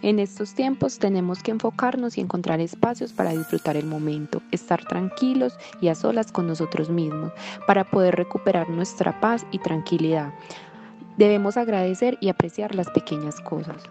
En estos tiempos tenemos que enfocarnos y encontrar espacios para disfrutar el momento, estar tranquilos y a solas con nosotros mismos, para poder recuperar nuestra paz y tranquilidad. Debemos agradecer y apreciar las pequeñas cosas.